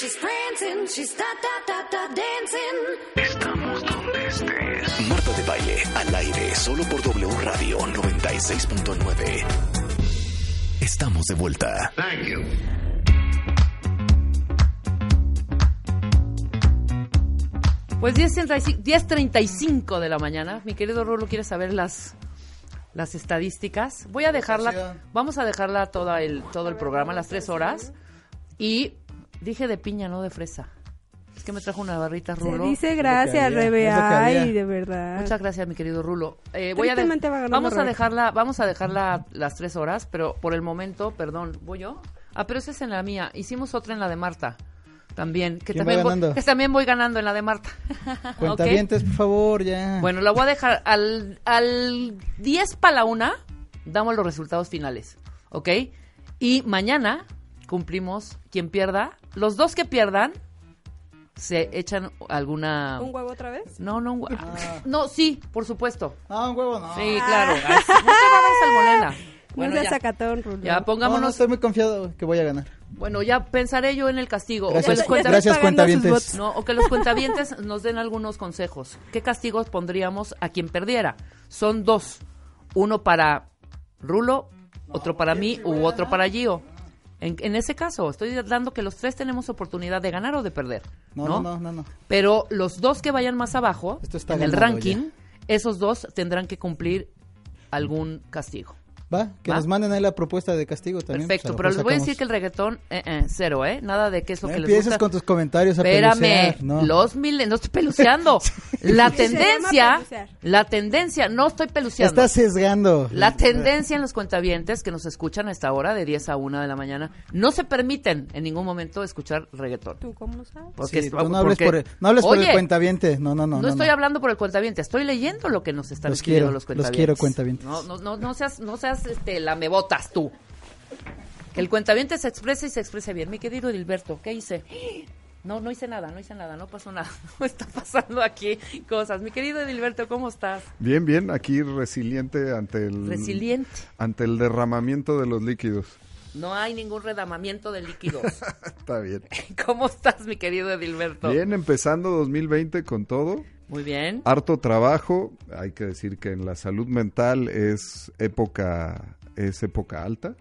She's prancing, she's da da da da dancing. Estamos donde estés. Marta de baile al aire solo por W Radio 96.9. Estamos de vuelta. Pues 10.35 10:35 de la mañana. Mi querido Rulo, ¿quieres saber las, las estadísticas? Voy a dejarla, vamos a dejarla todo el, todo el programa, las tres horas. Y dije de piña, no de fresa. Es que me trajo una barrita Se Rulo. dice gracias, Rebe. Ay, de verdad. Muchas gracias, mi querido Rulo. Eh, voy a de- Tristemente va ganando vamos a dejarla, vamos a dejarla las tres horas, pero por el momento, perdón, ¿voy yo? Ah, pero esa es en la mía. Hicimos otra en la de Marta. También, que ¿Quién va también, voy, que también voy ganando en la de Marta. Cuentavientes, por favor, ya. Bueno, la voy a dejar al, al 10 para la una, damos los resultados finales, ¿ok? Y mañana cumplimos quien pierda. Los dos que pierdan se echan alguna... ¿Un huevo otra vez? No, no, un hue- No, sí, por supuesto. Ah, un huevo, no. Sí, claro. Ay, No te salmonela. Bueno, no ya, sacatón, Rulo. ya No, no, pongámonos... estoy muy confiado que voy a ganar. Bueno, ya pensaré yo en el castigo. O que Gracias, los cuentavientes. votos. No, o que los cuentavientes nos den algunos consejos. ¿Qué castigos pondríamos a quien perdiera? Son dos. Uno para Rulo, otro para mí u otro para Gio. En, en ese caso, estoy dando que los tres tenemos oportunidad de ganar o de perder. No, No, no, no, no. no. Pero los dos que vayan más abajo, en el ranking, esos dos tendrán que cumplir algún castigo. Va, que ¿Va? nos manden ahí la propuesta de castigo también. Perfecto, pues, lo pero les voy a decir que el reggaetón, eh, eh, cero, ¿eh? Nada de qué es lo No que les empieces gusta. con tus comentarios a Espérame, pelucear, no. los miles, no estoy peluceando. La tendencia, la tendencia, no estoy peluceando. Estás sesgando. La tendencia en los cuentavientes que nos escuchan a esta hora, de 10 a 1 de la mañana, no se permiten en ningún momento escuchar reggaetón. ¿Tú cómo sabes? Porque, Sí, tú no hables, porque- por el, no hables por el cuentaviente. No, no, no. no, no, estoy no. hablando por el cuentaviente, estoy leyendo lo que nos están Los escribiendo quiero, los los cuentavientes. quiero, cuentavientes. No, no, no, no seas, no seas este, lamebotas tú. Que el cuentaviente se exprese y se exprese bien. Mi querido Edilberto, ¿qué hice? No, no hice nada, no hice nada, no pasó nada. No está pasando aquí cosas. Mi querido Edilberto, ¿cómo estás? Bien, bien, aquí resiliente ante el Resiliente. ante el derramamiento de los líquidos. No hay ningún redamamiento de líquidos. Está bien. ¿Cómo estás, mi querido Edilberto? Bien, empezando 2020 con todo. Muy bien. Harto trabajo. Hay que decir que en la salud mental es época es época alta,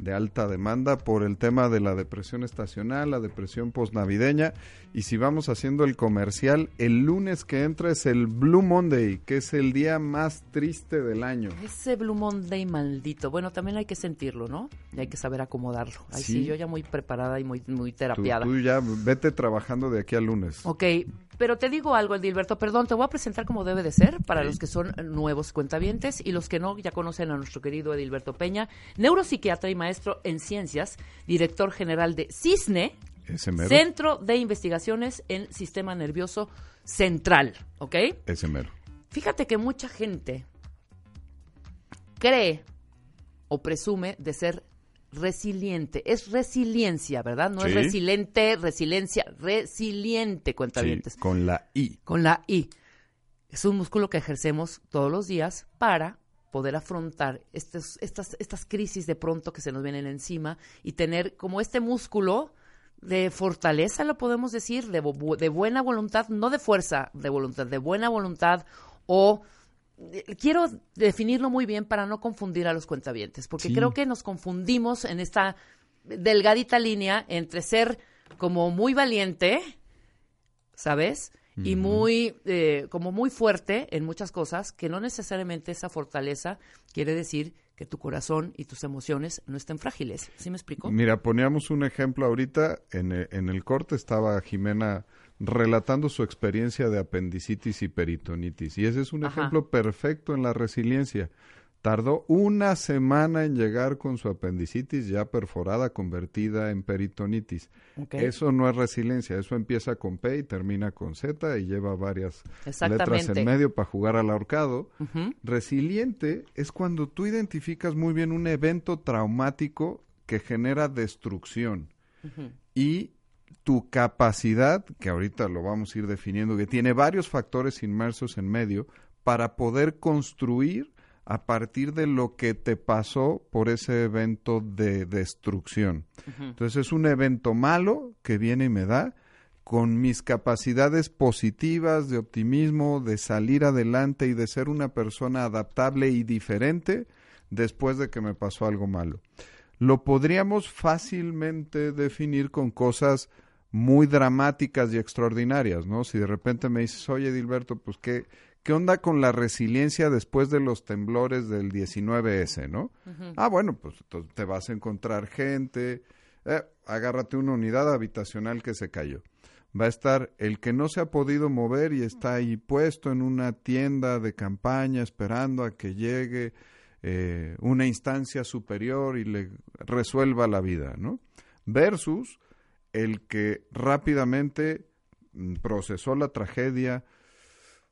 de alta demanda por el tema de la depresión estacional, la depresión posnavideña. Y si vamos haciendo el comercial, el lunes que entra es el Blue Monday, que es el día más triste del año. Ese Blue Monday maldito. Bueno, también hay que sentirlo, ¿no? Y hay que saber acomodarlo. Ay, sí, Sí. yo ya muy preparada y muy, muy Tú, terapiada. tú ya vete trabajando de aquí al lunes. Ok, pero te digo algo, Edilberto, perdón, te voy a presentar como debe de ser para los que son nuevos cuentavientes y los que no ya conocen a nuestro querido Edilberto Peña, neuropsiquiatra y maestro en ciencias, director general de CISNE. Centro de Investigaciones en Sistema Nervioso Central, ¿ok? Ese mero. Fíjate que mucha gente cree o presume de ser resiliente. Es resiliencia, ¿verdad? No es Sí. resiliente, resiliencia, resiliente, Sí, cuentavientes. con la I. Con la I. Es un músculo que ejercemos todos los días para poder afrontar estos, estas, estas crisis de pronto que se nos vienen encima y tener como este músculo de fortaleza, lo podemos decir, de, de buena voluntad, no de fuerza de voluntad, de buena voluntad o quiero definirlo muy bien para no confundir a los cuentavientes, porque Sí. creo que nos confundimos en esta delgadita línea entre ser como muy valiente, ¿sabes? Y muy, eh, como muy fuerte en muchas cosas, que no necesariamente esa fortaleza quiere decir que tu corazón y tus emociones no estén frágiles. ¿Sí me explico? Mira, poníamos un ejemplo ahorita, en, e- en el corte estaba Jimena relatando su experiencia de apendicitis y peritonitis, y ese es un Ajá. ejemplo perfecto en la resiliencia. Tardó una semana en llegar con su apendicitis ya perforada, convertida en peritonitis. Eso no es resiliencia, eso empieza con P y termina con Z y lleva varias letras en medio para jugar al ahorcado. Resiliente es cuando tú identificas muy bien un evento traumático que genera destrucción y tu capacidad, que ahorita lo vamos a ir definiendo, que tiene varios factores inmersos en medio, para poder construir a partir de lo que te pasó por ese evento de destrucción. Entonces es un evento malo que viene y me da con mis capacidades positivas de optimismo, de salir adelante y de ser una persona adaptable y diferente después de que me pasó algo malo. Lo podríamos fácilmente definir con cosas muy dramáticas y extraordinarias, ¿no? Si de repente me dices, oye, Dilberto, pues qué, ¿qué onda con la resiliencia después de los temblores del 19S, ¿no? Ah, bueno, pues te vas a encontrar gente, eh, agárrate una unidad habitacional que se cayó. Va a estar el que no se ha podido mover y está ahí puesto en una tienda de campaña esperando a que llegue eh, una instancia superior y le resuelva la vida, ¿no? Versus el que rápidamente mm, procesó la tragedia,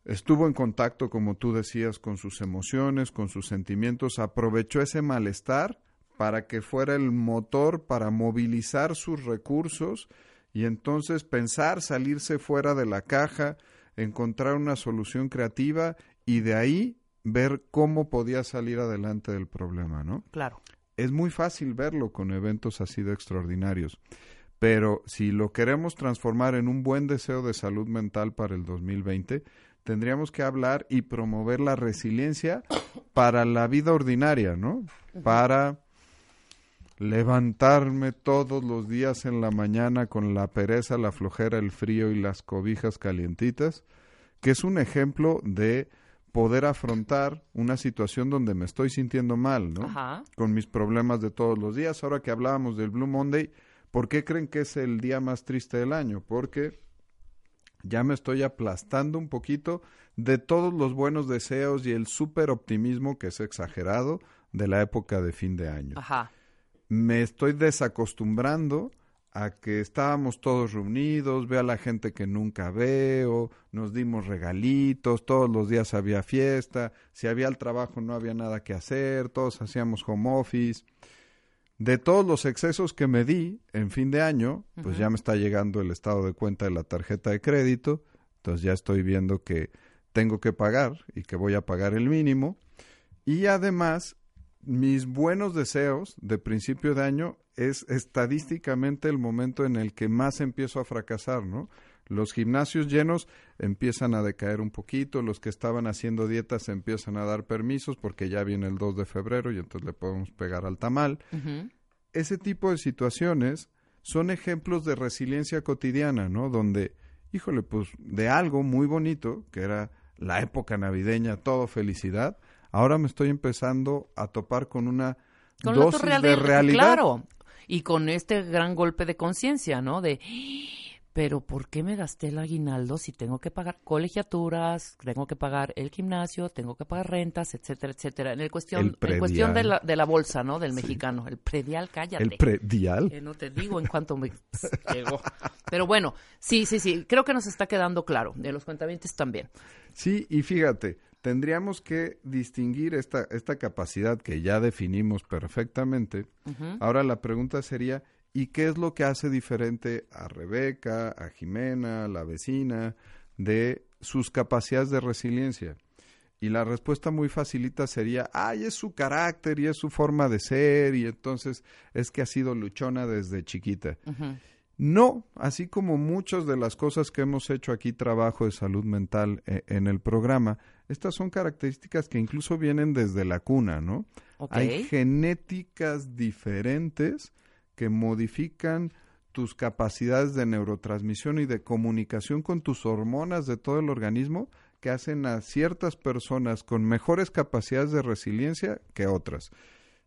estuvo en contacto, como tú decías, con sus emociones, con sus sentimientos, aprovechó ese malestar para que fuera el motor para movilizar sus recursos y entonces pensar salirse fuera de la caja, encontrar una solución creativa y de ahí ver cómo podía salir adelante del problema, ¿no? Claro. es muy fácil verlo con eventos así de extraordinarios. Pero si lo queremos transformar en un buen deseo de salud mental para el 2020, tendríamos que hablar y promover la resiliencia para la vida ordinaria, ¿no? Para levantarme todos los días en la mañana con la pereza, la flojera, el frío y las cobijas calientitas, que es un ejemplo de poder afrontar una situación donde me estoy sintiendo mal, ¿no? Ajá. Con mis problemas de todos los días. Ahora que hablábamos del Blue Monday, ¿por qué creen que es el día más triste del año? Porque ya me estoy aplastando un poquito de todos los buenos deseos y el súper optimismo que es exagerado de la época de fin de año Ajá. me estoy desacostumbrando a que estábamos todos reunidos, veo a la gente que nunca veo, nos dimos regalitos, todos los días había fiesta, si había el trabajo no había nada que hacer, todos hacíamos home office. De todos los excesos que me di en fin de año, pues ya me está llegando el estado de cuenta de la tarjeta de crédito, entonces ya estoy viendo que tengo que pagar y que voy a pagar el mínimo. Y además, mis buenos deseos de principio de año es estadísticamente el momento en el que más empiezo a fracasar, ¿no? Los gimnasios llenos empiezan a decaer un poquito, los que estaban haciendo dietas empiezan a dar permisos porque ya viene el 2 de febrero y entonces le podemos pegar al tamal. Ese tipo de situaciones son ejemplos de resiliencia cotidiana, ¿no? Donde, híjole, pues de algo muy bonito, que era la época navideña, todo felicidad, ahora me estoy empezando a topar con una Con dosis autorreal- de realidad. Claro. Y con este gran golpe de conciencia, ¿no? De, pero ¿por qué me gasté el aguinaldo si tengo que pagar colegiaturas, tengo que pagar el gimnasio, tengo que pagar rentas, etcétera, etcétera? En el cuestión, El en cuestión de la, de la bolsa, ¿no? Del mexicano. El predial, cállate. El predial. Que no te digo en cuánto me llegó. Pero bueno, sí, sí, sí. Creo que nos está quedando claro. De los cuentavientes también. Sí, y fíjate, tendríamos que distinguir esta, esta capacidad que ya definimos perfectamente. Ahora la pregunta sería, ¿y qué es lo que hace diferente a Rebeca, a Jimena, a la vecina, de sus capacidades de resiliencia? Y la respuesta muy facilita sería, ay, es su carácter y es su forma de ser y entonces es que ha sido luchona desde chiquita. No, así como muchas de las cosas que hemos hecho aquí, trabajo de salud mental eh, en el programa, estas son características que incluso vienen desde la cuna, ¿no? Hay genéticas diferentes que modifican tus capacidades de neurotransmisión y de comunicación con tus hormonas de todo el organismo que hacen a ciertas personas con mejores capacidades de resiliencia que otras.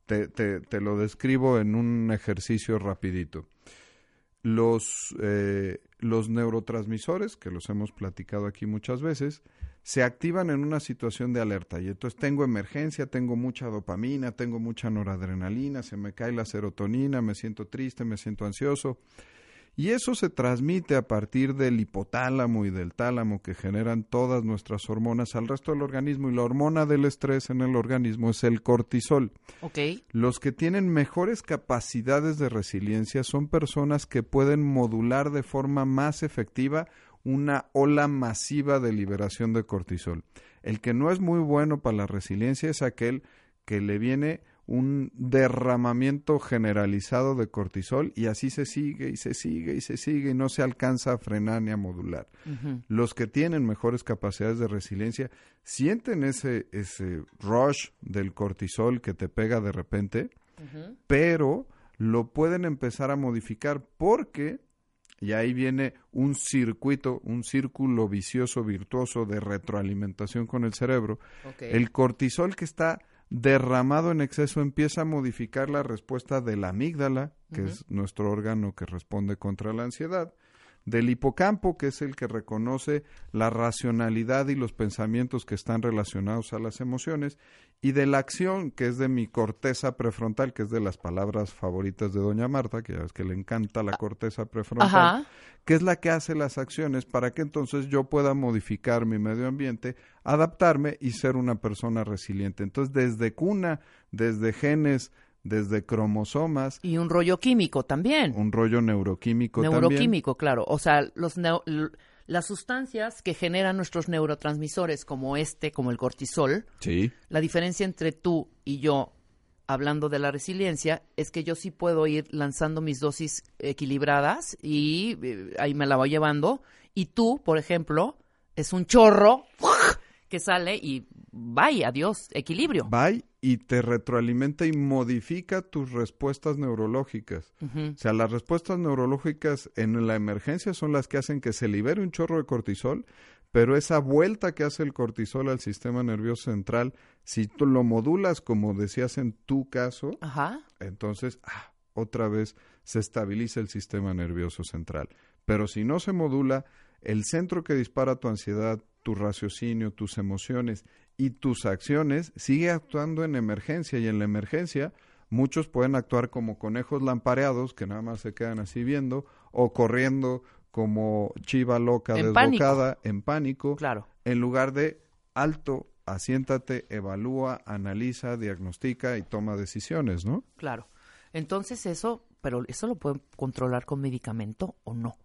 Te, te- te lo describo en un ejercicio rapidito los, eh, los neurotransmisores, que los hemos platicado aquí muchas veces, se activan en una situación de alerta y entonces tengo emergencia, tengo mucha dopamina, tengo mucha noradrenalina, se me cae la serotonina, me siento triste, me siento ansioso. Y eso se transmite a partir del hipotálamo y del tálamo que generan todas nuestras hormonas al resto del organismo y la hormona del estrés en el organismo es el cortisol. Los que tienen mejores capacidades de resiliencia son personas que pueden modular de forma más efectiva una ola masiva de liberación de cortisol. El que no es muy bueno para la resiliencia es aquel que le viene un derramamiento generalizado de cortisol y así se sigue y se sigue y se sigue y no se alcanza a frenar ni a modular. Los que tienen mejores capacidades de resiliencia sienten ese, ese rush del cortisol que te pega de repente, pero lo pueden empezar a modificar porque y ahí viene un circuito, un círculo vicioso, virtuoso de retroalimentación con el cerebro. El cortisol que está derramado en exceso empieza a modificar la respuesta de la amígdala, que es nuestro órgano que responde contra la ansiedad, del hipocampo, que es el que reconoce la racionalidad y los pensamientos que están relacionados a las emociones, y de la acción, que es de mi corteza prefrontal, que es de las palabras favoritas de doña Marta, que ya ves que le encanta la corteza prefrontal, Ajá. que es la que hace las acciones para que entonces yo pueda modificar mi medio ambiente, adaptarme y ser una persona resiliente. Entonces, desde cuna, desde genes, desde cromosomas, Y un rollo químico también. un rollo neuroquímico también. Neuroquímico, claro. O sea, los las sustancias que generan nuestros neurotransmisores, como este, como el cortisol, Sí. la diferencia entre tú y yo, hablando de la resiliencia, es que yo sí puedo ir lanzando mis dosis equilibradas y eh, ahí me la voy llevando. Y tú, por ejemplo, es un chorro que sale y vaya, adiós, equilibrio. Va y te retroalimenta y modifica tus respuestas neurológicas. O sea, las respuestas neurológicas en la emergencia son las que hacen que se libere un chorro de cortisol, pero esa vuelta que hace el cortisol al sistema nervioso central, si tú lo modulas como decías en tu caso, Ajá. entonces ah, otra vez se estabiliza el sistema nervioso central. Pero si no se modula, el centro que dispara tu ansiedad, tu raciocinio, tus emociones y tus acciones sigue actuando en emergencia y en la emergencia muchos pueden actuar como conejos lampareados que nada más se quedan así viendo o corriendo como chiva loca En desbocada en pánico Claro. en lugar de alto, asiéntate, evalúa, analiza, diagnostica y toma decisiones, ¿no? Claro. Entonces eso, pero eso lo pueden controlar con medicamento o no.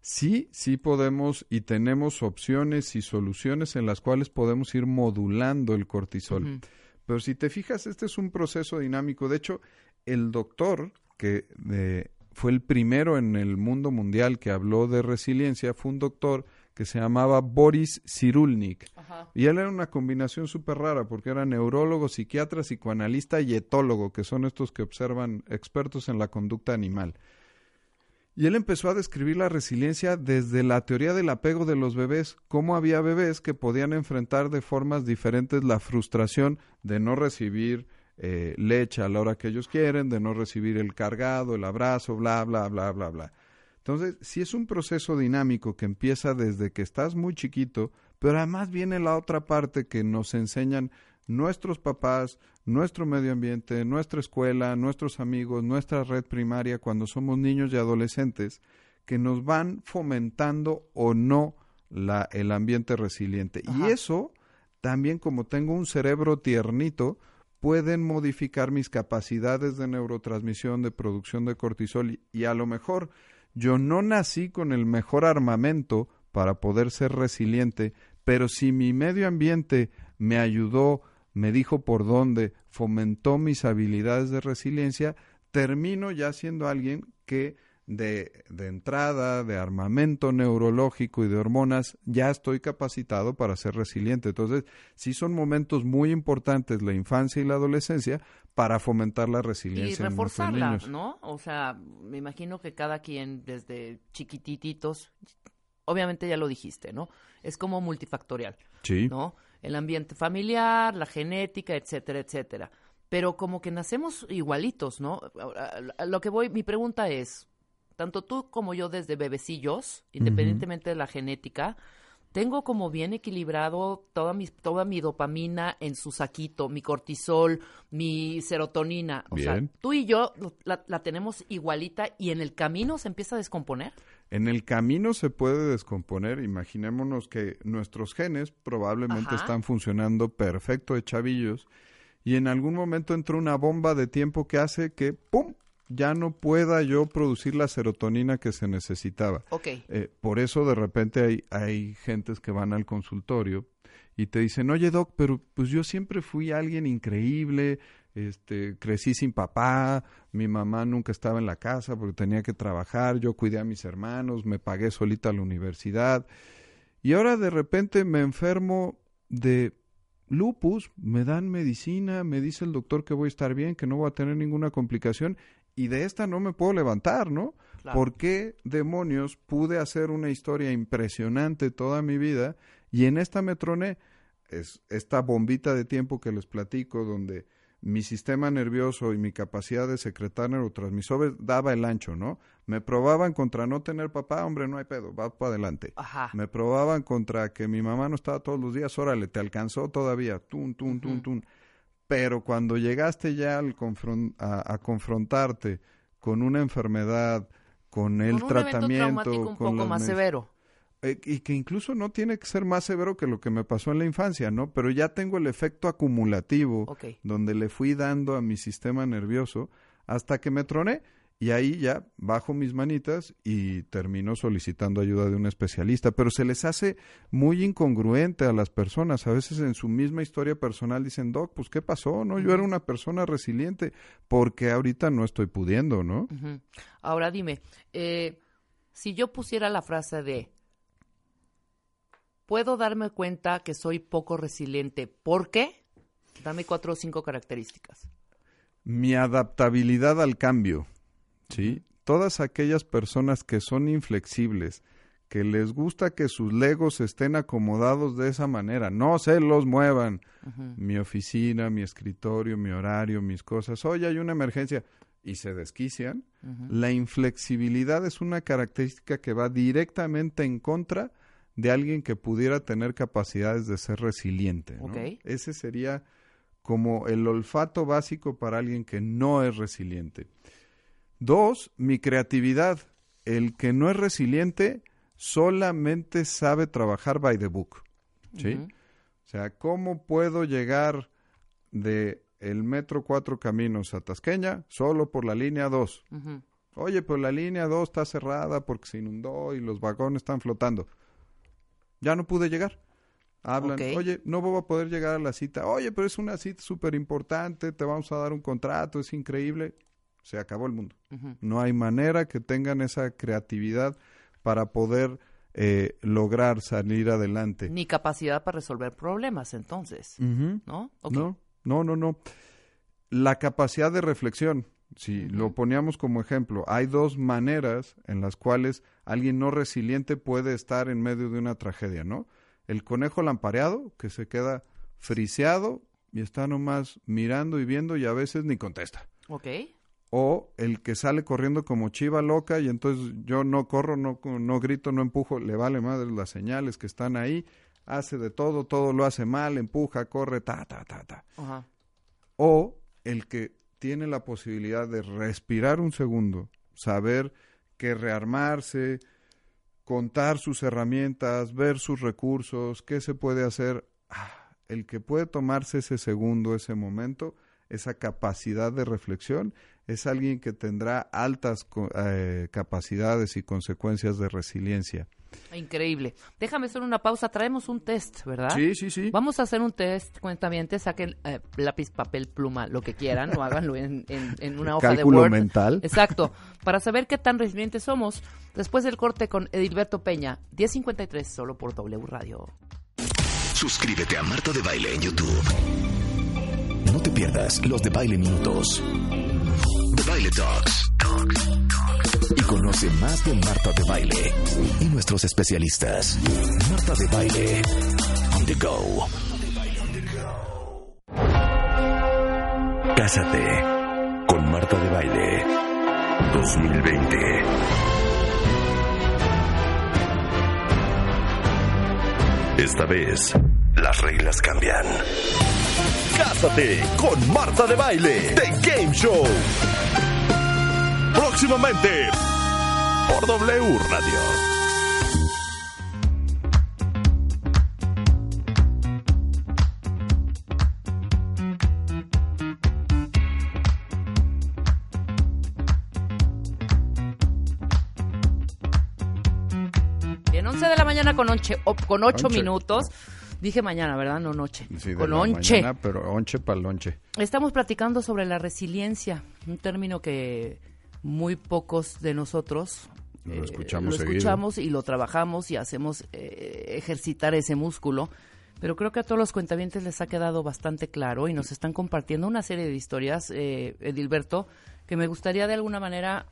Sí, sí podemos y tenemos opciones y soluciones en las cuales podemos ir modulando el cortisol. Pero si te fijas, este es un proceso dinámico. De hecho, el doctor que eh, fue el primero en el mundo mundial que habló de resiliencia fue un doctor que se llamaba Boris Cyrulnik. Y él era una combinación súper rara porque era neurólogo, psiquiatra, psicoanalista y etólogo, que son estos que observan expertos en la conducta animal. Y él empezó a describir la resiliencia desde la teoría del apego de los bebés, cómo había bebés que podían enfrentar de formas diferentes la frustración de no recibir eh, leche a la hora que ellos quieren, de no recibir el cargado, el abrazo, bla, bla, bla, bla, bla. Entonces, si es un proceso dinámico que empieza desde que estás muy chiquito, pero además viene la otra parte que nos enseñan nuestros papás, nuestro medio ambiente, nuestra escuela, nuestros amigos, nuestra red primaria cuando somos niños y adolescentes, que nos van fomentando o no la, el ambiente resiliente. Y eso también como tengo un cerebro tiernito, pueden modificar mis capacidades de neurotransmisión, de producción de cortisol y, y a lo mejor yo no nací con el mejor armamento para poder ser resiliente, pero si mi medio ambiente me ayudó, me dijo por dónde, fomentó mis habilidades de resiliencia, termino ya siendo alguien que de, de entrada, de armamento neurológico y de hormonas, ya estoy capacitado para ser resiliente. Entonces, sí son momentos muy importantes la infancia y la adolescencia para fomentar la Y resiliencia en nuestros reforzarla, niños. ¿no? O sea, me imagino que cada quien desde chiquitititos, obviamente ya lo dijiste, ¿no? Es como multifactorial, Sí. ¿no? El ambiente familiar, la genética, etcétera, etcétera. Pero como que nacemos igualitos, ¿no? A Lo que voy, mi pregunta es, tanto tú como yo desde bebecillos, independientemente de la genética, tengo como bien equilibrado toda mi, toda mi dopamina en su saquito, mi cortisol, mi serotonina. O sea, tú y yo la, la tenemos igualita y en el camino se empieza a descomponer. En el camino se puede descomponer. Imaginémonos que nuestros genes probablemente Ajá. están funcionando perfecto de chavillos y en algún momento entra una bomba de tiempo que hace que, ¡pum!, ya no pueda yo producir la serotonina que se necesitaba. Ok. Eh, por eso de repente hay, hay gentes que van al consultorio y te dicen, oye doc, pero pues yo siempre fui alguien increíble, este, crecí sin papá, mi mamá nunca estaba en la casa porque tenía que trabajar, yo cuidé a mis hermanos, me pagué solita la universidad y ahora de repente me enfermo de lupus, me dan medicina, me dice el doctor que voy a estar bien, que no voy a tener ninguna complicación y de esta no me puedo levantar, ¿no? Claro. ¿Por qué demonios pude hacer una historia impresionante toda mi vida y en esta me troné? Es esta bombita de tiempo que les platico donde mi sistema nervioso y mi capacidad de secretar neurotransmisores daba el ancho, ¿no? Me probaban contra no tener papá, hombre, no hay pedo, va para adelante. Ajá. Me probaban contra que mi mamá no estaba todos los días, órale, te alcanzó todavía, tun, tun, tun, Ujú. tun. Pero cuando llegaste ya al confron- a, a confrontarte con una enfermedad, con el Con un tratamiento, un con poco más severo. Eh, y que incluso no tiene que ser más severo que lo que me pasó en la infancia, ¿no? Pero ya tengo el efecto acumulativo donde le fui dando a mi sistema nervioso hasta que me troné. Y ahí ya bajo mis manitas y termino solicitando ayuda de un especialista, pero se les hace muy incongruente a las personas, a veces en su misma historia personal dicen, "Doc, pues qué pasó? No, yo era una persona resiliente, porque ahorita no estoy pudiendo, ¿no?" Ahora dime, eh, si yo pusiera la frase de puedo darme cuenta que soy poco resiliente, ¿por qué? Dame cuatro o cinco características. mi adaptabilidad al cambio, ¿sí? Todas aquellas personas que son inflexibles, que les gusta que sus legos estén acomodados de esa manera, no se los muevan. Mi oficina, mi escritorio, mi horario, mis cosas. Oye, hay una emergencia y se desquician. La inflexibilidad es una característica que va directamente en contra de alguien que pudiera tener capacidades de ser resiliente. Ese sería como el olfato básico para alguien que no es resiliente. Dos, mi creatividad. El que no es resiliente solamente sabe trabajar by the book. ¿sí? O sea, ¿cómo puedo llegar de el metro cuatro caminos a Tasqueña solo por la línea 2? Ujú. Oye, pues la línea 2 está cerrada porque se inundó y los vagones están flotando. Ya no pude llegar. Hablan, oye, no voy a poder llegar a la cita. Oye, pero es una cita súper importante, te vamos a dar un contrato, es increíble. Se acabó el mundo. No hay manera que tengan esa creatividad para poder eh, lograr salir adelante. Ni capacidad para resolver problemas, entonces. No, no, no, no. La capacidad de reflexión, si lo poníamos como ejemplo, hay dos maneras en las cuales alguien no resiliente puede estar en medio de una tragedia, ¿no? El conejo lampareado, que se queda friseado y está nomás mirando y viendo y a veces ni contesta. Ok. O el que sale corriendo como chiva loca y entonces yo no corro, no, no grito, no empujo, le vale madre las señales que están ahí, hace de todo, todo lo hace mal, empuja, corre, ta, ta, ta, ta Ajá. o el que tiene la posibilidad de respirar un segundo, saber que rearmarse, contar sus herramientas, ver sus recursos, qué se puede hacer, Ah, el que puede tomarse ese segundo, ese momento, esa capacidad de reflexión, es alguien que tendrá altas eh, capacidades y consecuencias de resiliencia. Increíble. Déjame hacer una pausa. Traemos un test, ¿verdad? Sí, sí, sí. Vamos a hacer un test, cuentavientes, saquen eh, lápiz, papel, pluma, lo que quieran, o háganlo en, en- en una hoja Cálculo de Word. mental. Exacto, para saber qué tan resilientes somos. Después del corte con Edilberto Peña, 10.53, solo por W Radio. Suscríbete a Marta de Baile en YouTube. No te pierdas los de Baile Minutos. The Baile Talks. Y conoce más de Marta de Baile y nuestros especialistas. Marta de Baile. On the go. Cásate con Marta de Baile 2020. Esta vez, las reglas cambian. Cásate con Marta de Baile, The Game Show. Próximamente, por W Radio. Bien, 11 de la mañana con, onche, con 8 Onche. minutos. Dije mañana, ¿verdad? No noche. Sí, de con la onche. mañana, pero onche para lonche. Estamos platicando sobre la resiliencia, un término que muy pocos de nosotros Lo eh, escuchamos lo seguido. escuchamos y lo trabajamos y hacemos eh, ejercitar ese músculo. Pero creo que a todos los cuentavientes les ha quedado bastante claro y nos están compartiendo una serie de historias, eh, Edilberto, que me gustaría de alguna manera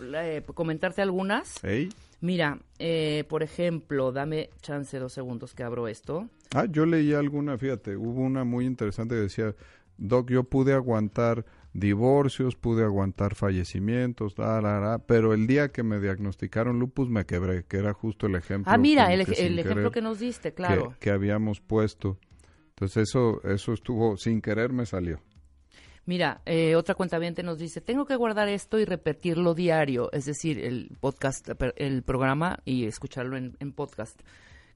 eh, comentarte algunas. ¿Ey? Mira, eh, por ejemplo, dame chance dos segundos que abro esto. Ah, yo leí alguna, fíjate, hubo una muy interesante que decía, Doc, yo pude aguantar divorcios, pude aguantar fallecimientos, la, la, la, pero el día que me diagnosticaron lupus me quebré, que era justo el ejemplo. Ah, mira, el, que el ejemplo que nos diste, claro. que, habíamos puesto. Entonces eso, eso estuvo, sin querer me salió. Mira, eh, otra cuenta nos dice, tengo que guardar esto y repetirlo diario, es decir, el podcast, el programa y escucharlo en, en podcast.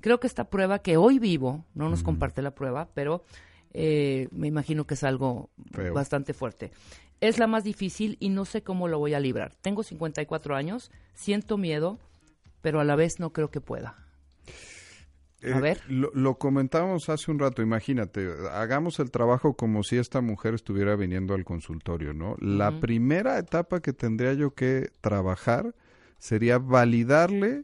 Creo que esta prueba que hoy vivo, no nos comparte la prueba, pero eh, me imagino que es algo Feo. bastante fuerte. Es la más difícil y no sé cómo lo voy a librar. Tengo 54 años, siento miedo, pero a la vez no creo que pueda. A Eh, ver. Lo, lo comentábamos hace un rato, imagínate, hagamos el trabajo como si esta mujer estuviera viniendo al consultorio, ¿no? La primera etapa que tendría yo que trabajar sería validarle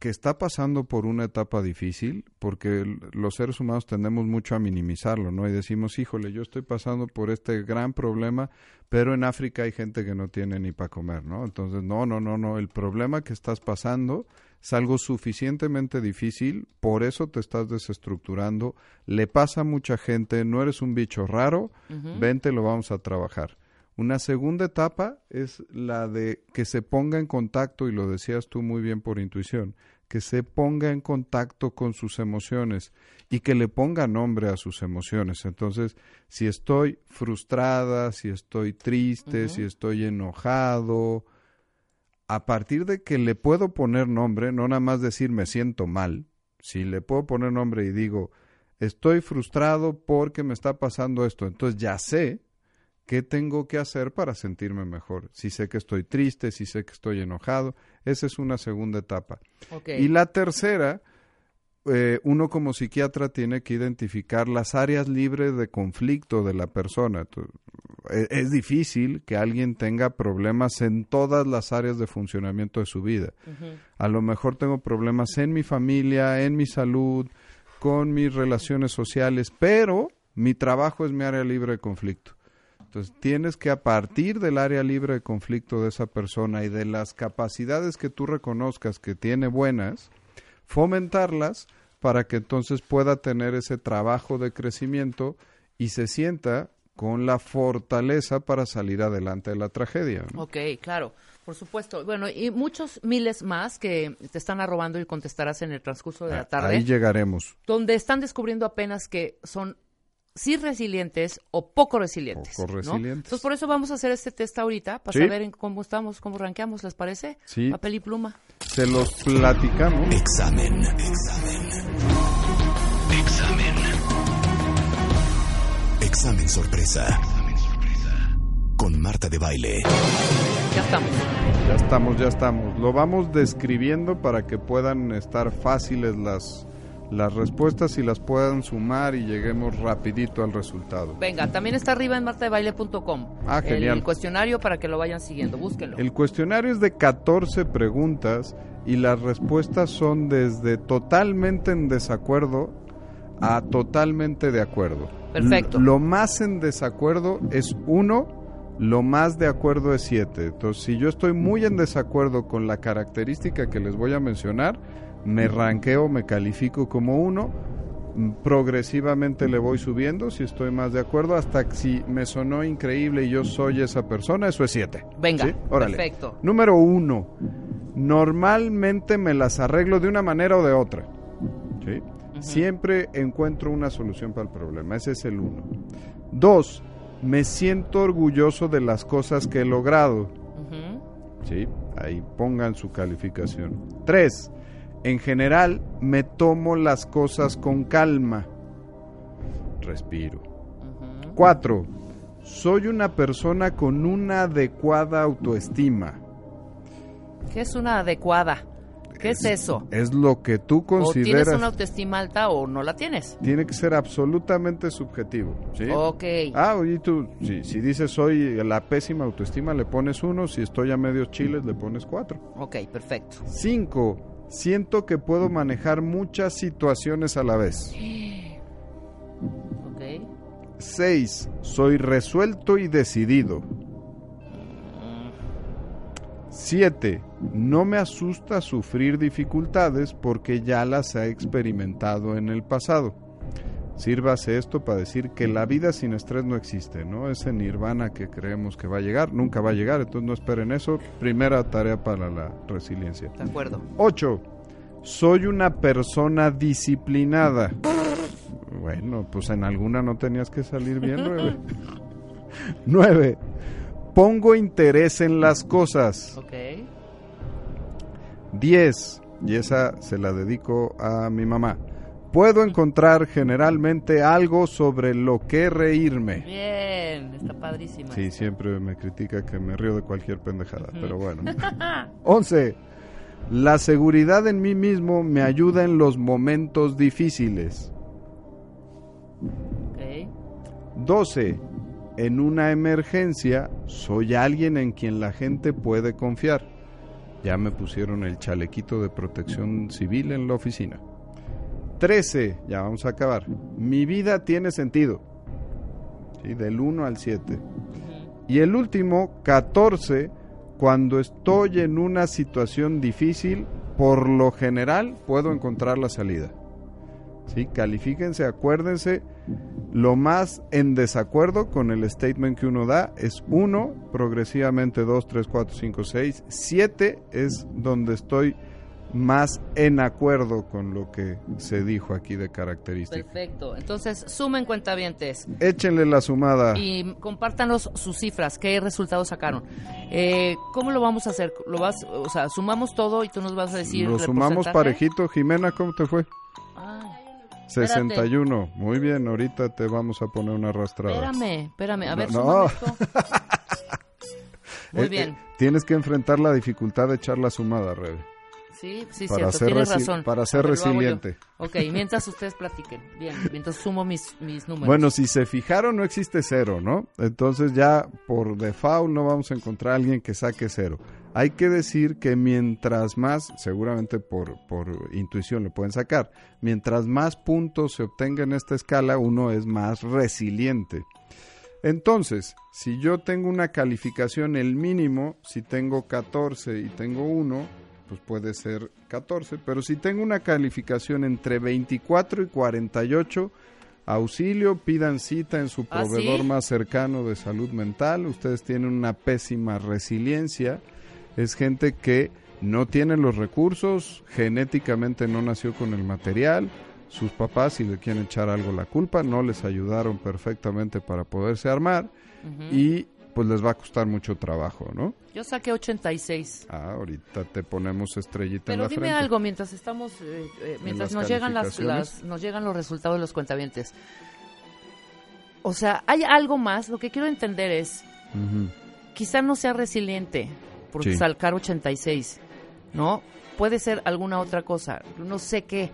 que está pasando por una etapa difícil, porque los seres humanos tendemos mucho a minimizarlo, ¿no? Y decimos, híjole, yo estoy pasando por este gran problema, pero en África hay gente que no tiene ni para comer, ¿no? Entonces, no, no, no, no, el problema que estás pasando es algo suficientemente difícil, por eso te estás desestructurando, le pasa a mucha gente, no eres un bicho raro, vente, lo vamos a trabajar. Una segunda etapa es la de que se ponga en contacto, y lo decías tú muy bien por intuición, que se ponga en contacto con sus emociones y que le ponga nombre a sus emociones. Entonces, si estoy frustrada, si estoy triste, si estoy enojado, a partir de que le puedo poner nombre, no nada más decir me siento mal, si le puedo poner nombre y digo estoy frustrado porque me está pasando esto, entonces ya sé qué tengo que hacer para sentirme mejor. Si sé que estoy triste, si sé que estoy enojado, esa es una segunda etapa. Y la tercera, eh, uno como psiquiatra tiene que identificar las áreas libres de conflicto de la persona. E- Es difícil que alguien tenga problemas en todas las áreas de funcionamiento de su vida. A lo mejor tengo problemas en mi familia, en mi salud, con mis relaciones sociales, pero mi trabajo es mi área libre de conflicto. Entonces tienes que a partir del área libre de conflicto de esa persona y de las capacidades que tú reconozcas que tiene buenas, fomentarlas para que entonces pueda tener ese trabajo de crecimiento y se sienta con la fortaleza para salir adelante de la tragedia. ¿no? Ok, claro, por supuesto. Bueno, y muchos miles más que te están arrobando y contestarás en el transcurso de la tarde, Ah, Ahí llegaremos. donde están descubriendo apenas que son sí resilientes o poco resilientes. Poco ¿no? resilientes. Entonces, por eso vamos a hacer este test ahorita, para Sí. saber en cómo estamos, cómo rankeamos, ¿les parece? Sí. Papel y pluma. Se los platicamos. Examen. Examen. Examen. Examen sorpresa. Con Marta de Baile. Ya estamos. Ya estamos, ya estamos. Lo vamos describiendo para que puedan estar fáciles las, las respuestas y las puedan sumar y lleguemos rapidito al resultado. Venga, también está arriba en martadebaile.com. Ah, genial. El cuestionario para que lo vayan siguiendo, búsquenlo. El cuestionario es de 14 preguntas y las respuestas son desde totalmente en desacuerdo a totalmente de acuerdo. Perfecto. L- lo más en desacuerdo es uno, lo más de acuerdo es siete. Entonces, si yo estoy muy en desacuerdo con la característica que les voy a mencionar, me ranqueo, me califico como uno. mm, Progresivamente le voy subiendo si estoy más de acuerdo hasta que si me sonó increíble y yo soy esa persona, eso es siete. Venga, ¿Sí? Órale. perfecto. Número uno, normalmente me las arreglo de una manera o de otra. ¿sí? Siempre encuentro una solución para el problema. Ese es el uno. Dos, me siento orgulloso de las cosas que he logrado. Sí, ahí pongan su calificación. Tres, en general me tomo las cosas con calma. Respiro. Ujú. Cuatro, soy una persona con una adecuada autoestima. ¿Qué es una adecuada? ¿Qué es, eso? Es lo que tú O tienes consideras. una autoestima alta o no la tienes. Tiene que ser absolutamente subjetivo. ¿sí? Ok. Ah, y tú, si, si dices soy la pésima autoestima, le pones uno. Si estoy a medios chiles, le pones cuatro. Ok, perfecto. Cinco, siento que puedo manejar muchas situaciones a la vez. Ok. 6. Soy resuelto y decidido. 7. No me asusta sufrir dificultades porque ya las he experimentado en el pasado. Sírvase esto para decir que la vida sin estrés no existe, ¿no? Ese nirvana que creemos que va a llegar, nunca va a llegar, entonces no esperen eso. Primera tarea para la resiliencia. De acuerdo. 8. Soy una persona disciplinada. Bueno, pues en alguna no tenías que salir bien, nueve. 9. Pongo interés en las cosas. Ok. 10. Y esa se la dedico a mi mamá. Puedo encontrar generalmente algo sobre lo que reírme. Bien, está padrísima. Sí, siempre me critica que me río de cualquier pendejada, pero bueno. 11. La seguridad en mí mismo me ayuda en los momentos difíciles. Ok. 12. En una emergencia soy alguien en quien la gente puede confiar. Ya me pusieron el chalequito de protección civil en la oficina. 13. Ya vamos a acabar. Mi vida tiene sentido. Sí, del 1 al 7. Y el último, 14. Cuando estoy en una situación difícil, por lo general puedo encontrar la salida. ¿sí? Califíquense, acuérdense, lo más en desacuerdo con el statement que uno da es 1, progresivamente 2, 3, 4, 5, 6, 7 es donde estoy más en acuerdo con lo que se dijo aquí de características. Perfecto. Entonces, sumen cuentavientes Échenle la sumada. y compártanos sus cifras, qué resultados sacaron. Eh, ¿Cómo lo vamos a hacer? ¿Lo vas, o sea, sumamos todo y tú nos vas a decir Lo sumamos parejito. Jimena, ¿cómo te fue? Ay, 61. Muy bien, ahorita te vamos a poner una arrastrada. espérame, espérame. A ver, No, súmame no. esto. Muy Eh, bien. eh, tienes que enfrentar la dificultad de echar la sumada, Rebe. Sí, sí, para cierto, ser tienes razón. para ser ver, resiliente. Ok, mientras ustedes platiquen. Bien, mientras sumo mis, mis números. Bueno, si se fijaron, no existe cero, ¿no? Entonces ya por default no vamos a encontrar a alguien que saque cero. Hay que decir que mientras más, seguramente por, por intuición lo pueden sacar, mientras más puntos se obtenga en esta escala, uno es más resiliente. Entonces, si yo tengo una calificación, el mínimo, si tengo 14 y tengo 1, pues puede ser 14, pero si tengo una calificación entre 24 y 48, auxilio, pidan cita en su ¿Ah, proveedor sí? más cercano de salud mental, ustedes tienen una pésima resiliencia, es gente que no tiene los recursos, genéticamente no nació con el material, sus papás si le quieren echar algo la culpa, no les ayudaron perfectamente para poderse armar y pues les va a costar mucho trabajo, ¿no? Yo saqué 86. Ah, ahorita te ponemos estrellita en Pero la dime frente. algo mientras estamos, eh, eh, mientras nos llegan las, nos llegan los resultados de los cuentavientes. O sea, hay algo más. Lo que quiero entender es, Ujú. quizá no sea resiliente por Sí. sacar 86, ¿no? Puede ser alguna otra cosa. No sé qué.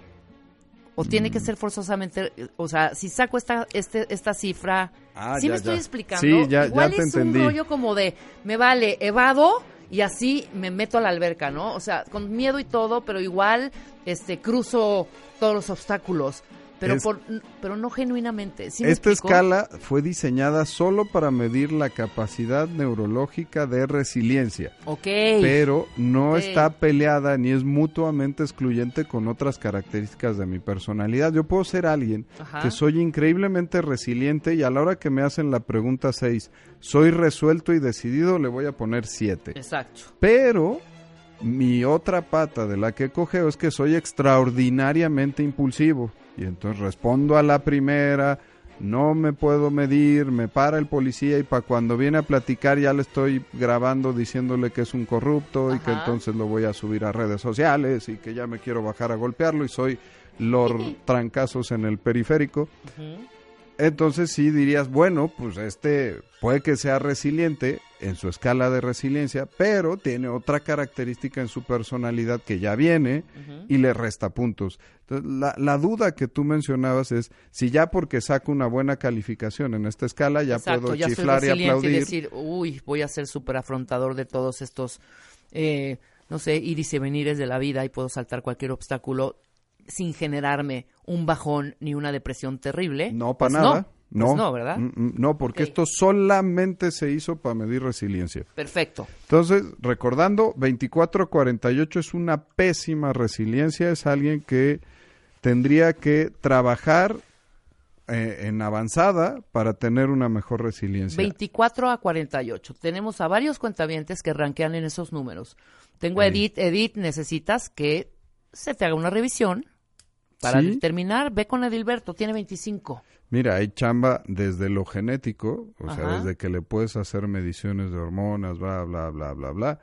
O tiene Mm. que ser forzosamente, o sea, si saco esta este, esta cifra, Ah, ¿sí ya, me estoy ya. explicando? Sí, ya, ya Igual te es entendí. un rollo como de, me vale, evado y así me meto a la alberca, ¿no? O sea, con miedo y todo, pero igual este cruzo todos los obstáculos, pero Es- por pero no genuinamente. ¿Sí me Esta explico? escala fue diseñada solo para medir la capacidad neurológica de resiliencia, Ok. pero no está peleada ni es mutuamente excluyente con otras características de mi personalidad. Yo puedo ser alguien Ajá. que soy increíblemente resiliente y a la hora que me hacen la pregunta 6, soy resuelto y decidido, le voy a poner 7. Exacto. Pero mi otra pata de la que cogeo es que soy extraordinariamente impulsivo. Y entonces respondo a la primera, no me puedo medir, me para el policía y para cuando viene a platicar ya le estoy grabando diciéndole que es un corrupto y que entonces lo voy a subir a redes sociales y que ya me quiero bajar a golpearlo y soy Lord Trancazos en el periférico. Entonces sí dirías, bueno, pues este puede que sea resiliente en su escala de resiliencia, pero tiene otra característica en su personalidad que ya viene y le resta puntos. Entonces, la, la duda que tú mencionabas es si ya porque saco una buena calificación en esta escala ya Exacto, puedo ya soy chiflar y aplaudir. y decir, uy, voy a ser súper afrontador de todos estos, eh, no sé, iris y venires de la vida y puedo saltar cualquier obstáculo sin generarme un bajón ni una depresión terrible. No, para Pues nada. No, Pues no, ¿verdad? Mm, mm, No, porque esto solamente se hizo para medir resiliencia. Perfecto. Entonces, recordando, 24 a 48 es una pésima resiliencia, es alguien que tendría que trabajar eh, en avanzada para tener una mejor resiliencia. 24 a 48. Tenemos a varios cuentavientes que rankean en esos números. Tengo a. Edith. Edith, necesitas que se te haga una revisión para Sí. determinar. Ve con Edilberto, tiene 25. Mira, hay chamba desde lo genético, o sea, desde que le puedes hacer mediciones de hormonas, bla, bla, bla, bla, bla,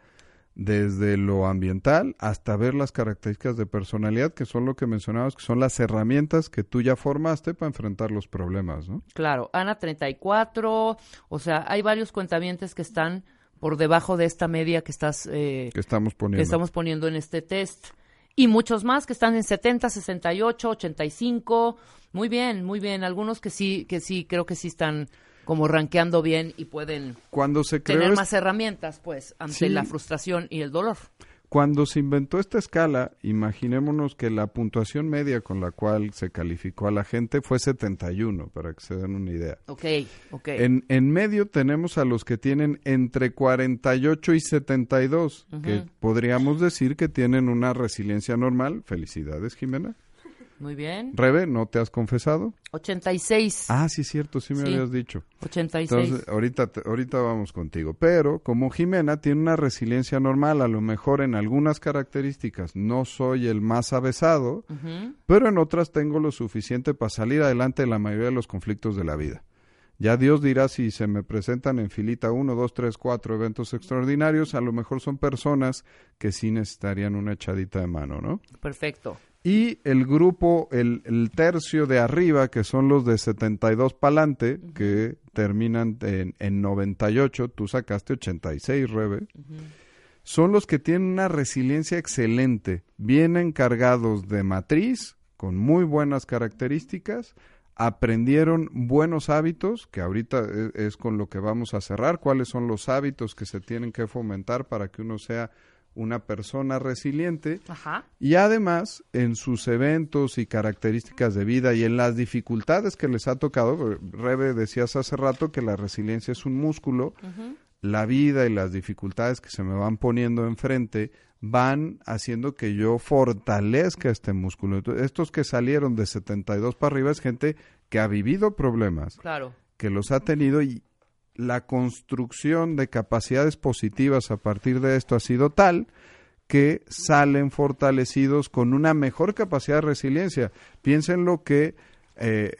desde lo ambiental hasta ver las características de personalidad, que son lo que mencionabas, que son las herramientas que tú ya formaste para enfrentar los problemas, ¿no? Claro, Ana 34, o sea, hay varios cuentavientes que están por debajo de esta media que estás eh, Que estamos que poniendo. estamos poniendo en este test y muchos más que están en 70, 68, 85. Muy bien, muy bien, algunos que sí que sí creo que sí están como rankeando bien y pueden Cuando se creó tener más herramientas pues ante Sí. la frustración y el dolor. Cuando se inventó esta escala, imaginémonos que la puntuación media con la cual se calificó a la gente fue 71, para que se den una idea. Ok, ok. En, en medio tenemos a los que tienen entre 48 y 72, que podríamos decir que tienen una resiliencia normal. Felicidades, Jimena. Muy bien. Rebe, ¿no te has confesado? 86. Ah, sí, cierto, sí me Sí. habías dicho. 86. Entonces, ahorita, ahorita vamos contigo. Pero como Jimena tiene una resiliencia normal, a lo mejor en algunas características no soy el más avesado, pero en otras tengo lo suficiente para salir adelante en la mayoría de los conflictos de la vida. Ya Dios dirá si se me presentan en filita uno, dos, tres, cuatro eventos extraordinarios, a lo mejor son personas que sí necesitarían una echadita de mano, ¿no? Perfecto. Y el grupo, el, el tercio de arriba, que son los de 72 pa'lante, que terminan en, en 98, tú sacaste 86, Rebe, son los que tienen una resiliencia excelente, vienen cargados de matriz, con muy buenas características, aprendieron buenos hábitos, que ahorita e- es con lo que vamos a cerrar, cuáles son los hábitos que se tienen que fomentar para que uno sea una persona resiliente Ajá. y además, en sus eventos y características de vida y en las dificultades que les ha tocado, eh, Rebe decías hace rato que la resiliencia es un músculo, la vida y las dificultades que se me van poniendo enfrente van haciendo que yo fortalezca este músculo. Entonces, estos que salieron de 72 para arriba es gente que ha vivido problemas, Claro. que los ha tenido y la construcción de capacidades positivas a partir de esto ha sido tal que salen fortalecidos con una mejor capacidad de resiliencia. Piensen lo que eh,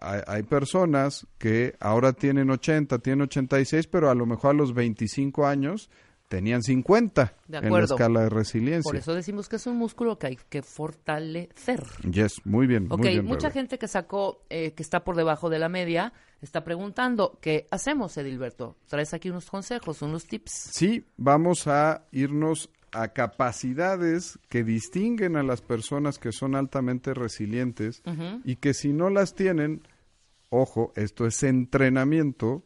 hay, personas que ahora tienen 80, tienen 86, pero a lo mejor a los 25 años tenían 50 De en la escala de resiliencia. Por eso decimos que es un músculo que hay que fortalecer. Yes, muy bien, Ok, muy bien. mucha Rebe. gente que sacó, eh, que está por debajo de la media, está preguntando, ¿qué hacemos, Edilberto? Traes aquí unos consejos, unos tips. Sí, vamos a irnos a capacidades que distinguen a las personas que son altamente resilientes y que si no las tienen, ojo, esto es entrenamiento,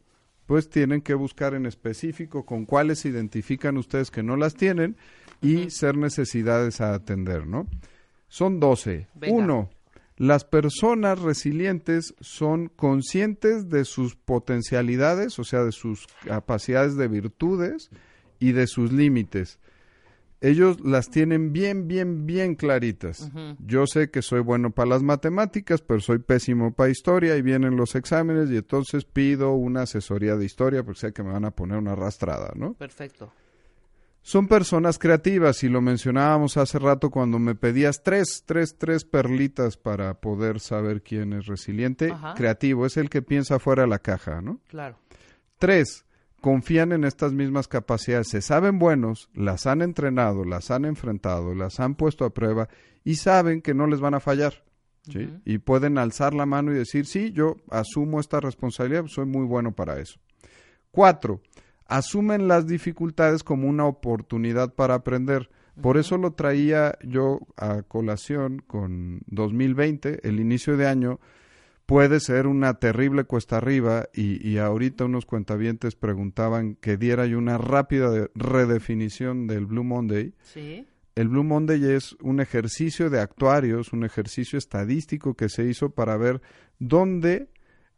pues tienen que buscar en específico con cuáles identifican ustedes que no las tienen y ser necesidades a atender, ¿no? Son 12. Venga. Uno, las personas resilientes son conscientes de sus potencialidades, o sea, de sus capacidades de virtudes y de sus límites. Ellos las tienen bien, bien, bien claritas. Yo sé que soy bueno para las matemáticas, pero soy pésimo para historia y vienen los exámenes y entonces pido una asesoría de historia porque sé que me van a poner una arrastrada, ¿no? Perfecto. Son personas creativas y lo mencionábamos hace rato cuando me pedías tres, tres, tres perlitas para poder saber quién es resiliente. Ajá. Creativo es el que piensa fuera de la caja, ¿no? Claro. Tres, confían en estas mismas capacidades, se saben buenos, las han entrenado, las han enfrentado, las han puesto a prueba y saben que no les van a fallar. Y pueden alzar la mano y decir, sí, yo asumo esta responsabilidad, soy muy bueno para eso. Cuatro, asumen las dificultades como una oportunidad para aprender. Por eso lo traía yo a colación con 2020, el inicio de año, puede ser una terrible cuesta arriba y, y ahorita unos cuentavientes preguntaban que diera yo una rápida de- redefinición del Blue Monday. Sí. El Blue Monday es un ejercicio de actuarios, un ejercicio estadístico que se hizo para ver dónde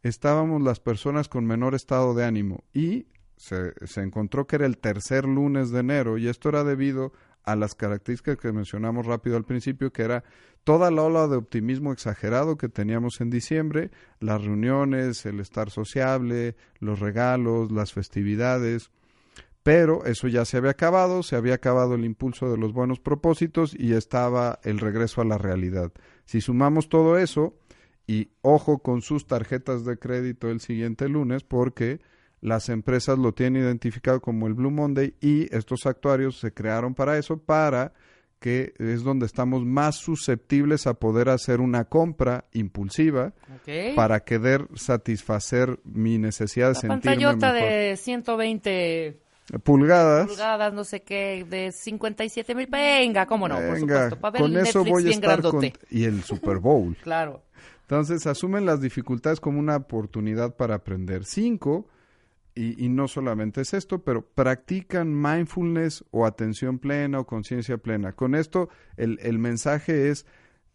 estábamos las personas con menor estado de ánimo y se, se encontró que era el tercer lunes de enero y esto era debido a las características que mencionamos rápido al principio, que era toda la ola de optimismo exagerado que teníamos en diciembre, las reuniones, el estar sociable, los regalos, las festividades, pero eso ya se había acabado, se había acabado el impulso de los buenos propósitos y estaba el regreso a la realidad. Si sumamos todo eso, y ojo con sus tarjetas de crédito el siguiente lunes, porque las empresas lo tienen identificado como el Blue Monday y estos actuarios se crearon para eso, para que es donde estamos más susceptibles a poder hacer una compra impulsiva para querer satisfacer mi necesidad de La sentirme pantallota mejor. de 120 pulgadas. pulgadas, no sé qué, de 57 mil. Venga, cómo no, por Venga, supuesto. Para ver con el eso Netflix voy a estar con... Y el Super Bowl. Claro. Entonces, asumen las dificultades como una oportunidad para aprender. Cinco, y, y no solamente es esto, pero practican mindfulness o atención plena o conciencia plena. Con esto, el, el mensaje es,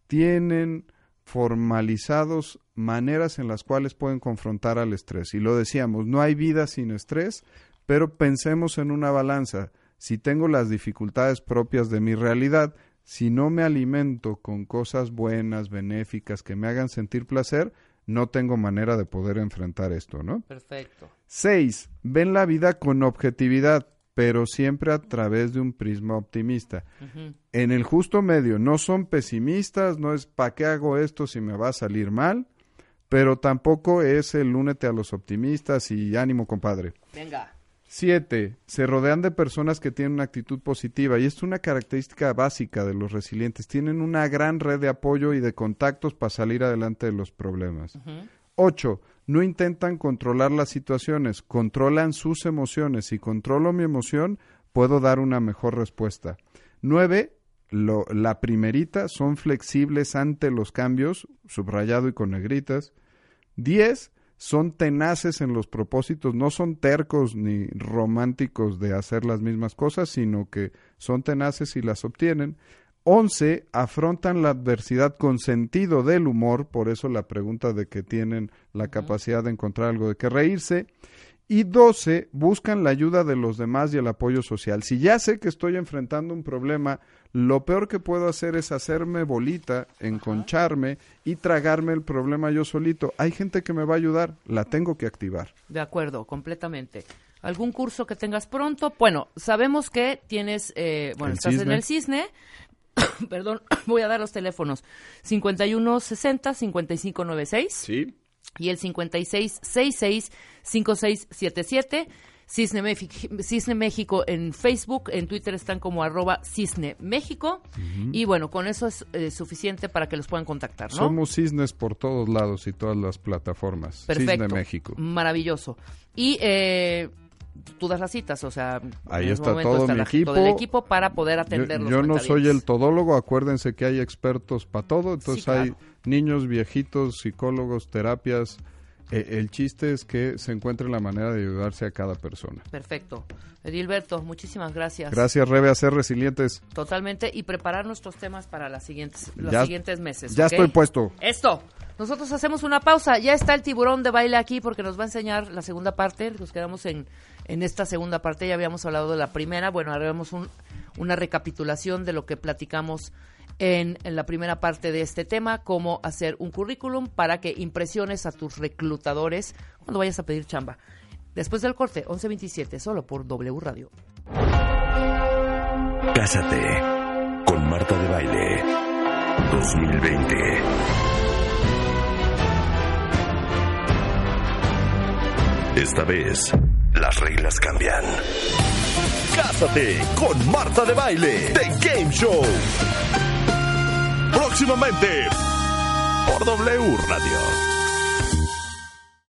tienen formalizados maneras en las cuales pueden confrontar al estrés. Y lo decíamos, no hay vida sin estrés, pero pensemos en una balanza. Si tengo las dificultades propias de mi realidad, si no me alimento con cosas buenas, benéficas, que me hagan sentir placer, no tengo manera de poder enfrentar esto, ¿no? Perfecto. Seis, ven la vida con objetividad, pero siempre a través de un prisma optimista. En el justo medio, no son pesimistas, no es ¿para qué hago esto si me va a salir mal? Pero tampoco es el únete a los optimistas y ánimo, compadre. Venga. Siete, se rodean de personas que tienen una actitud positiva y es una característica básica de los resilientes. Tienen una gran red de apoyo y de contactos para salir adelante de los problemas. Ocho, no intentan controlar las situaciones, controlan sus emociones. Si controlo mi emoción, puedo dar una mejor respuesta. Nueve, lo- la primerita, son flexibles ante los cambios, subrayado y con negritas. Diez, son tenaces en los propósitos, no son tercos ni románticos de hacer las mismas cosas, sino que son tenaces y las obtienen. Once, afrontan la adversidad con sentido del humor, por eso la pregunta de que tienen la capacidad de encontrar algo de que reírse. Y 12, buscan la ayuda de los demás y el apoyo social. Si ya sé que estoy enfrentando un problema, lo peor que puedo hacer es hacerme bolita, enconcharme y tragarme el problema yo solito. Hay gente que me va a ayudar, la tengo que activar. De acuerdo, completamente. ¿Algún curso que tengas pronto? Bueno, sabemos que tienes, eh, bueno, El estás en el cisne. Perdón, voy a dar los teléfonos. 5160-5596 Sí. Y el 5666-5677. Cisne, Mefi- Cisne México en Facebook, en Twitter están como arroba Cisne México. Y bueno, con eso es eh, suficiente para que los puedan contactar, ¿no? Somos cisnes por todos lados y todas las plataformas. Perfecto. Cisne México. Maravilloso. Y eh, tú das las citas, o sea, Ahí en está todo está mi equipo. todo el equipo para poder Yo, atender los yo no soy el todólogo, acuérdense que hay expertos para todo, entonces Sí, hay. Niños, viejitos, psicólogos, terapias. Eh, el chiste es que se encuentre la manera de ayudarse a cada persona. Perfecto. Edilberto, muchísimas gracias. Gracias, Rebe, a ser resilientes. Totalmente. Y preparar nuestros temas para las siguientes, los Ya- siguientes meses. Ya estoy puesto. Esto. Nosotros hacemos una pausa. Ya está el tiburón de baile aquí porque nos va a enseñar la segunda parte. Nos quedamos en, en esta segunda parte. Ya habíamos hablado de la primera. Bueno, haremos un- una recapitulación de lo que platicamos en, la primera parte de este tema, cómo hacer un currículum para que impresiones a tus reclutadores cuando vayas a pedir chamba. Después del corte, 11.27, solo por W Radio. Cásate con Marta de Baile 2020. Esta vez, las reglas cambian. Cásate con Marta de Baile, The Game Show próximamente por W Radio.